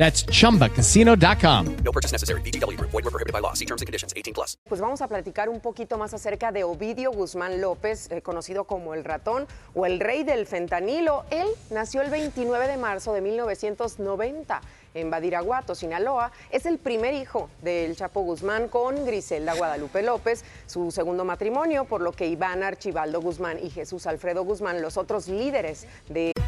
That's chumbacasino.com. No purchase necessary. VGW Group. Void were prohibited by law. See terms and conditions. 18 plus. Pues vamos a platicar un poquito más acerca de Ovidio Guzmán López, eh, conocido como el ratón o el rey del fentanilo. Él nació el 29 de marzo de 1990 en Badiraguato, Sinaloa. Es el primer hijo del Chapo Guzmán con Griselda Guadalupe López, su segundo matrimonio, por lo que Iván Archibaldo Guzmán y Jesús Alfredo Guzmán, los otros líderes de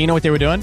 you know what they were doing?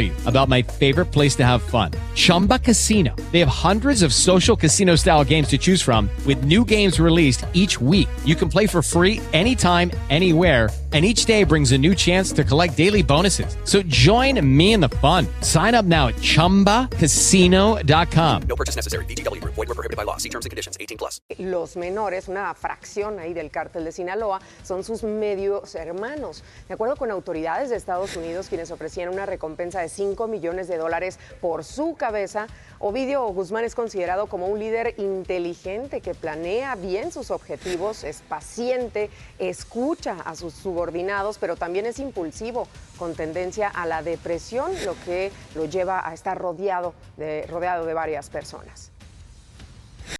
you about my favorite place to have fun Chumba Casino. They have hundreds of social casino style games to choose from, with new games released each week. You can play for free anytime, anywhere. And each day brings a new chance to collect daily bonuses. So join me in the fun. Sign up now at chumbacasino.com. No purchase necessary. Group. Void were prohibited by law. See terms and conditions. 18 plus. los menores, una fracción ahí del cártel de Sinaloa, son sus medios hermanos. De acuerdo con autoridades de Estados Unidos, quienes ofrecían una recompensa de 5 millones de dólares por su cabeza, Ovidio Guzmán es considerado como un líder inteligente que planea bien sus objetivos, es paciente, escucha a sus subordinados, pero también es impulsivo, con tendencia a la depresión, lo que lo lleva a estar rodeado de, rodeado de varias personas.